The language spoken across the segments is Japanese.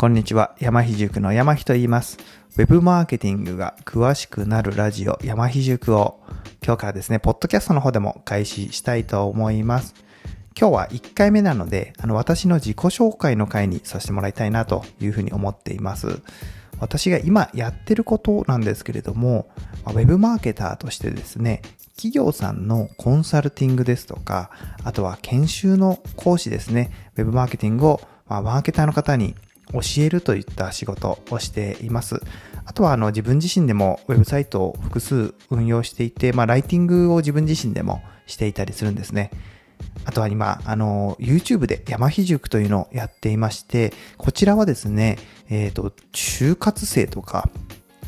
こんにちは。山ひ塾の山ひと言います。ウェブマーケティングが詳しくなるラジオ山ひ塾を今日からですね、ポッドキャストの方でも開始したいと思います。今日は1回目なので、あの私の自己紹介の回にさせてもらいたいなというふうに思っています。私が今やってることなんですけれども、ウェブマーケターとしてですね、企業さんのコンサルティングですとか、あとは研修の講師ですね、ウェブマーケティングを、まあ、マーケターの方に教えるといった仕事をしています。あとはあの自分自身でもウェブサイトを複数運用していて、まあ、ライティングを自分自身でもしていたりするんですね。あとは今、あの、YouTube で山ひ塾というのをやっていまして、こちらはですね、えっ、と、就活生とか、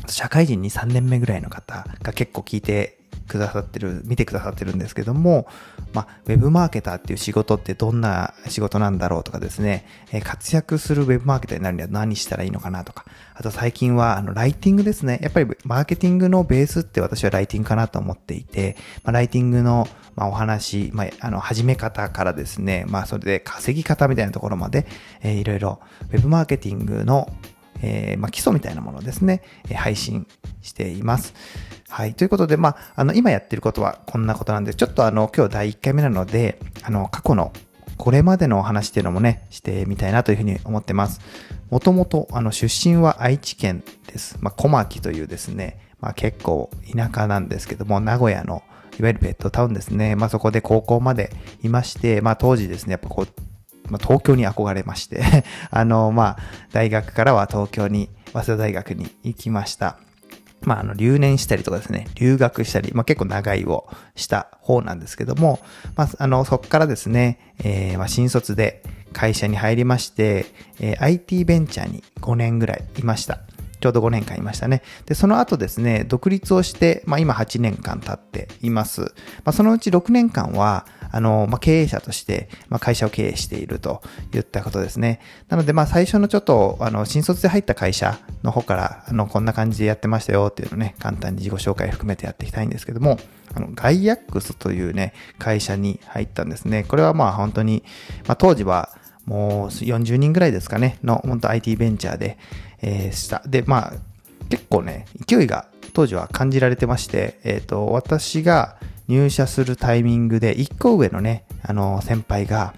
社会人に3年目ぐらいの方が結構聞いてくださってる、見てくださってるんですけども、まあ、ウェブマーケターっていう仕事ってどんな仕事なんだろうとかですね、え活躍するウェブマーケターになるには何したらいいのかなとか、あと最近は、あの、ライティングですね。やっぱりマーケティングのベースって私はライティングかなと思っていて、まあ、ライティングの、ま、お話、まあ、あの、始め方からですね、まあ、それで稼ぎ方みたいなところまで、えーいろいろ、ウェブマーケティングのえーまあ、基礎みたいなものをですね、配信しています。はい。ということで、まあ、あの、今やってることはこんなことなんで、ちょっとあの、今日第1回目なので、あの、過去の、これまでのお話っていうのもね、してみたいなというふうに思ってます。もともと、あの、出身は愛知県です。まあ、小牧というですね、まあ、結構田舎なんですけども、名古屋の、いわゆるベッドタウンですね。まあ、そこで高校までいまして、まあ、当時ですね、やっぱこう、まあ、東京に憧れまして、あの、まあ、大学からは東京に、早稲田大学に行きました。まあ、あの、留年したりとかですね、留学したり、まあ、結構長いをした方なんですけども、まあ、あの、そこからですね、えー、まあ、新卒で会社に入りまして、えー IT ベンチャーに5年ぐらいいました。ちょうど5年間いましたね。で、その後ですね、独立をして、まあ今8年間経っています。まあそのうち6年間は、あの、まあ経営者として、まあ会社を経営しているといったことですね。なので、まあ最初のちょっと、あの、新卒で入った会社の方から、あの、こんな感じでやってましたよっていうのをね、簡単に自己紹介含めてやっていきたいんですけども、あの、ガイアックスというね、会社に入ったんですね。これはまあ本当に、まあ当時は、もう40人ぐらいですかね、の本当 IT ベンチャーで、えーした。で、まあ、結構ね、勢いが当時は感じられてまして、えっ、と、私が入社するタイミングで、1個上のね、あの、先輩が、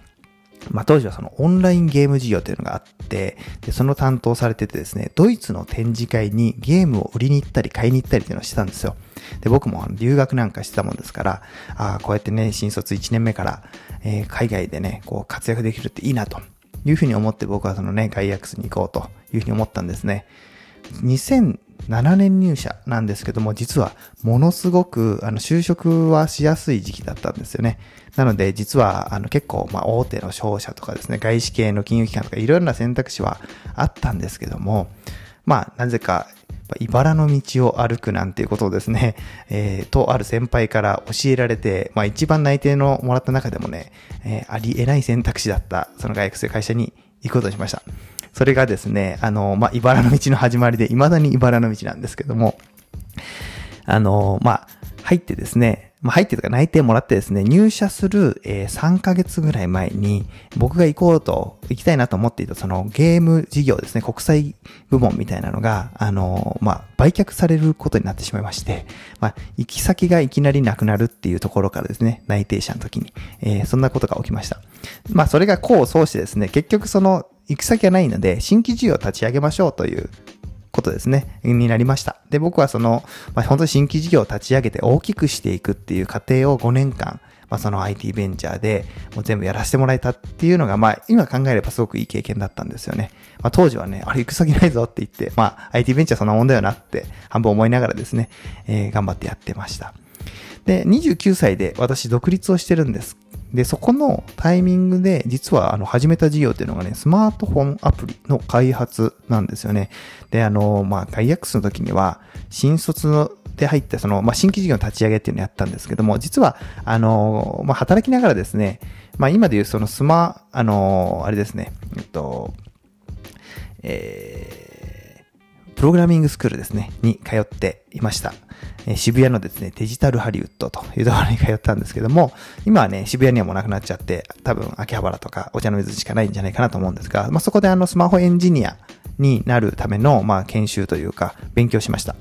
まあ、当時はそのオンラインゲーム事業というのがあって、で、その担当されててですね、ドイツの展示会にゲームを売りに行ったり買いに行ったりっていうのをしてたんですよ。で、僕も留学なんかしてたもんですから、ああ、こうやってね、新卒1年目から、えー海外でね、こう活躍できるっていいなというふうに思って僕はそのね、ガイアックスに行こうというふうに思ったんですね。7年入社なんですけども、実はものすごくあの就職はしやすい時期だったんですよね。なので実はあの結構まあ大手の商社とかですね、外資系の金融機関とかいろいろな選択肢はあったんですけども、まあなぜか茨の道を歩くなんていうことをですね、えー、とある先輩から教えられて、まあ一番内定のもらった中でもね、えーありえない選択肢だった、その外学生会社に行くことにしました。それがですね、あの、まあ、茨の道の始まりで、未だに茨の道なんですけども、あの、まあ、入ってですね、まあ、入ってとか内定もらってですね、入社する、えー3ヶ月ぐらい前に、僕が行こうと、行きたいなと思っていた、そのゲーム事業ですね、国際部門みたいなのが、あの、まあ、売却されることになってしまいまして、まあ、行き先がいきなりなくなるっていうところからですね、内定者の時に、えーそんなことが起きました。まあ、それが功を奏してですね、結局その、行く先がないので、新規事業を立ち上げましょうということですね、になりました。で、僕はその、まあ、本当に新規事業を立ち上げて大きくしていくっていう過程を5年間、まあ、その IT ベンチャーでもう全部やらせてもらえたっていうのが、まあ、今考えればすごくいい経験だったんですよね。まあ、当時はね、あれ行く先ないぞって言って、まあ、IT ベンチャーそんなもんだよなって半分思いながらですね、えー頑張ってやってました。で、29歳で私独立をしてるんです。で、そこのタイミングで、実はあの始めた事業っていうのがね、スマートフォンアプリの開発なんですよね。で、あの、まあ、ガイアックスの時には、新卒ので入ったその、まあ、新規事業の立ち上げっていうのをやったんですけども、実は、あの、まあ、働きながらですね、まあ、今でいうそのスマ、あの、あれですね、えっと、えープログラミングスクールですね、に通っていました。え渋谷のですね、デジタルハリウッドというところに通ったんですけども、今はね、渋谷にはもうなくなっちゃって、多分秋葉原とかお茶の水しかないんじゃないかなと思うんですが、まあ、そこであのスマホエンジニアになるための、まあ、研修というか、勉強しました。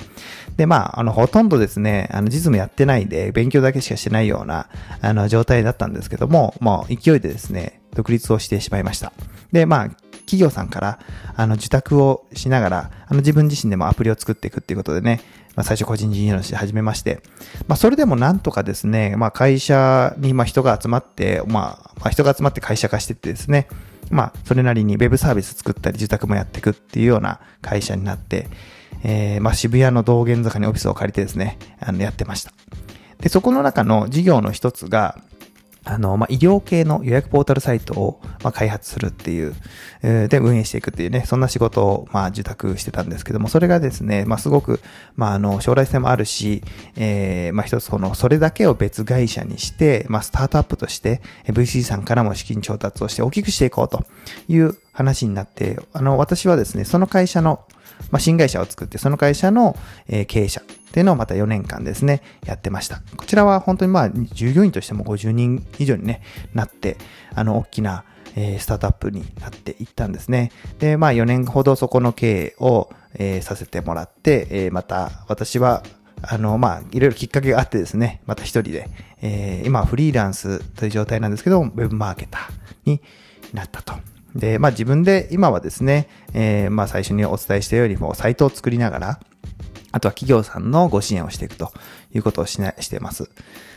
で、まあ、あの、ほとんどですね、あの、実務やってないで、勉強だけしかしてないような、あの、状態だったんですけども、もう、勢いでですね、独立をしてしまいました。で、まあ、企業さんから、あの、受託をしながら、あの、自分自身でもアプリを作っていくっていうことでね、まあ、最初個人事業主始めまして、まあ、それでもなんとかですね、まあ、会社に、まあ、人が集まって、まあ、人が集まって会社化してってですね、まあ、それなりにウェブサービス作ったり、受託もやっていくっていうような会社になって、えー、まあ、渋谷の道玄坂にオフィスを借りてですね、あの、やってました。で、そこの中の事業の一つが、あの、まあ、医療系の予約ポータルサイトを、まあ、開発するっていう、で、運営していくっていうね、そんな仕事を、まあ、受託してたんですけども、それがですね、まあ、すごく、まあ、あの、将来性もあるし、えー、まあ、一つその、それだけを別会社にして、まあ、スタートアップとして、VC さんからも資金調達をして大きくしていこうという話になって、あの、私はですね、その会社の、まあ、新会社を作って、その会社の、えー、経営者っていうのをまた4年間ですね、やってました。こちらは本当にまあ、従業員としても50人以上にね、なって、あの、大きな、えー、スタートアップになっていったんですね。で、まあ4年ほどそこの経営を、えー、させてもらって、えー、また私はあの、まあ、いろいろきっかけがあってですね、また一人で、えー、今はフリーランスという状態なんですけど、ウェブマーケターになったと。で、まあ自分で今はですね、えー、まあ最初にお伝えしたよりもうサイトを作りながら、あとは企業さんのご支援をしていくということをしない、しています。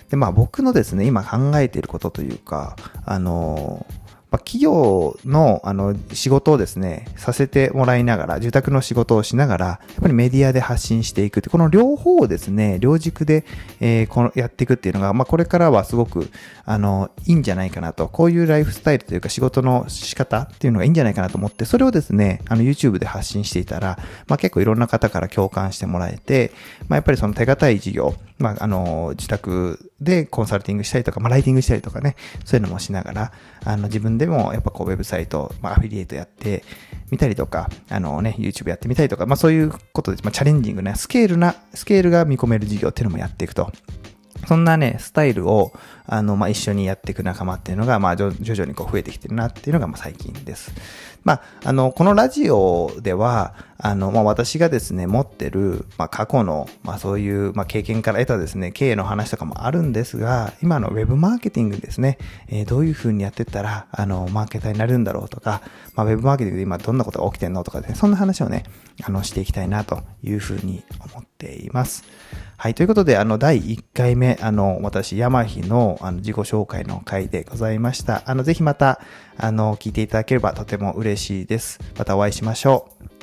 で、まあ僕のですね、今考えていることというか、あのーまあ、企業のあの仕事をですね、させてもらいながら、住宅の仕事をしながら、やっぱりメディアで発信していくって、この両方をですね、両軸で、えー、このやっていくっていうのが、まあ、これからはすごく、あの、いいんじゃないかなと、こういうライフスタイルというか仕事の仕方っていうのがいいんじゃないかなと思って、それをですね、あの YouTube で発信していたら、まあ、結構いろんな方から共感してもらえて、まあ、やっぱりその手堅い事業、まあ、あの、自宅でコンサルティングしたりとか、まあ、ライティングしたりとかね、そういうのもしながら、あの、自分でもやっぱこう、ウェブサイト、まあ、アフィリエイトやってみたりとか、あのね、YouTube やってみたりとか、まあ、そういうことで、まあ、チャレンジングな、スケールな、スケールが見込める事業っていうのもやっていくと。そんなね、スタイルを、あの、まあ、一緒にやっていく仲間っていうのが、まあ、徐々にこう増えてきてるなっていうのが、まあ、最近です。まあ、あの、このラジオでは、あの、まあ、私がですね、持ってる、まあ、過去の、まあ、そういう、まあ、経験から得たですね、経営の話とかもあるんですが、今のウェブマーケティングですね、えー、どういう風にやってったら、あの、マーケターになるんだろうとか、まあ、ウェブマーケティングで今どんなことが起きてんのとかですね、そんな話をね、あの、していきたいなという風に思っています。はい。ということで、あの、第1回目、あの、私、ヤマヒの、あの、自己紹介の回でございました。あの、ぜひまた、あの、聞いていただければとても嬉しいです。またお会いしましょう。